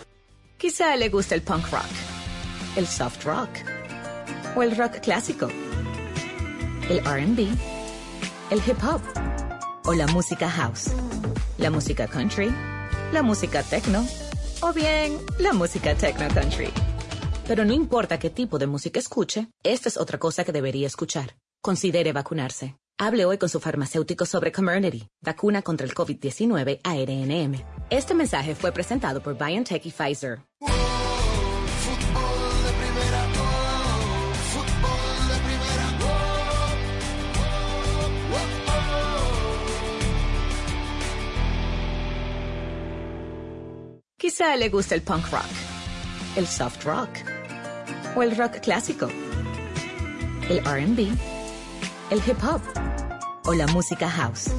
Quizá le guste el punk rock, el soft rock o el rock clásico, el RB, el hip hop o la música house, la música country, la música techno o bien la música techno country. Pero no importa qué tipo de música escuche, esta es otra cosa que debería escuchar. Considere vacunarse. Hable hoy con su farmacéutico sobre Comirnaty, vacuna contra el COVID-19 ARNM. Este mensaje fue presentado por BioNTech y Pfizer. Quizá le guste el punk rock, el soft rock o el rock clásico, el RB, el hip hop o la música house,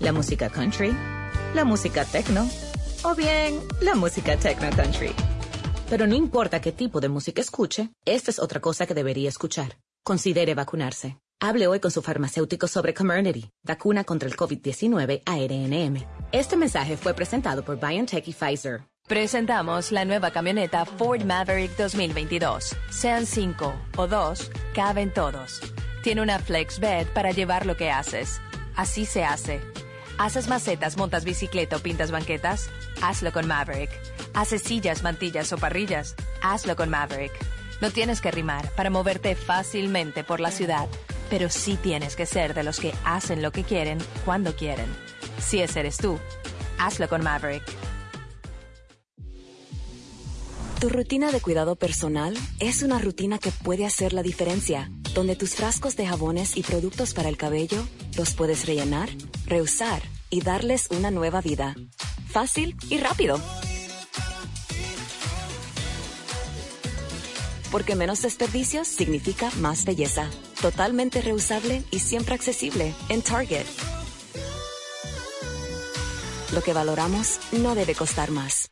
la música country, la música techno o bien la música techno country. Pero no importa qué tipo de música escuche, esta es otra cosa que debería escuchar. Considere vacunarse. Hable hoy con su farmacéutico sobre Comirnaty, vacuna contra el COVID-19 ARNM. Este mensaje fue presentado por BioNTech y Pfizer. Presentamos la nueva camioneta Ford Maverick 2022. Sean cinco o dos, caben todos. Tiene una flex bed para llevar lo que haces. Así se hace. ¿Haces macetas, montas bicicleta o pintas banquetas? Hazlo con Maverick. ¿Haces sillas, mantillas o parrillas? Hazlo con Maverick. No tienes que rimar para moverte fácilmente por la ciudad, pero sí tienes que ser de los que hacen lo que quieren cuando quieren. Si ese eres tú, hazlo con Maverick. Tu rutina de cuidado personal es una rutina que puede hacer la diferencia, donde tus frascos de jabones y productos para el cabello los puedes rellenar, reusar y darles una nueva vida. Fácil y rápido. Porque menos desperdicios significa más belleza. Totalmente reusable y siempre accesible en Target. Lo que valoramos no debe costar más.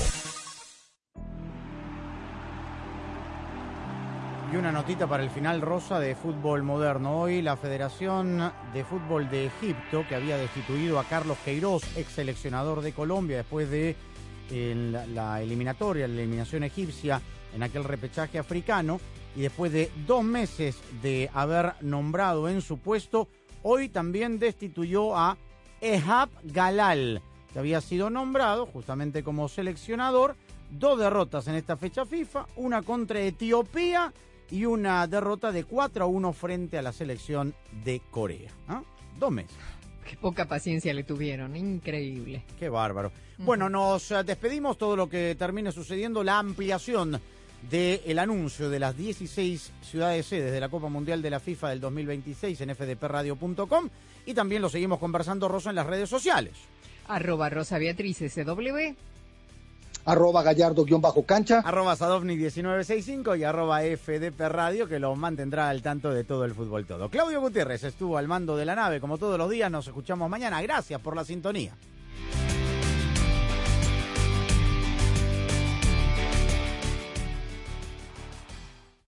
Y una notita para el final rosa de fútbol moderno. Hoy la Federación de Fútbol de Egipto, que había destituido a Carlos Queiroz, ex seleccionador de Colombia, después de eh, la, la eliminatoria, la eliminación egipcia en aquel repechaje africano, y después de dos meses de haber nombrado en su puesto, hoy también destituyó a Ehab Galal, que había sido nombrado justamente como seleccionador. Dos derrotas en esta fecha FIFA, una contra Etiopía y una derrota de 4 a 1 frente a la selección de Corea. ¿ah? Dos meses. Qué poca paciencia le tuvieron, increíble. Qué bárbaro. Bueno, nos eh, despedimos todo lo que termine sucediendo, la ampliación del anuncio de las 16 ciudades sedes de la Copa Mundial de la FIFA del 2026 en fdpradio.com y también lo seguimos conversando, Rosa, en las redes sociales. Arroba Rosa Beatriz SW. Arroba Gallardo-cancha. Arroba Sadovni1965 y arroba FDP Radio que los mantendrá al tanto de todo el fútbol todo. Claudio Gutiérrez estuvo al mando de la nave como todos los días. Nos escuchamos mañana. Gracias por la sintonía.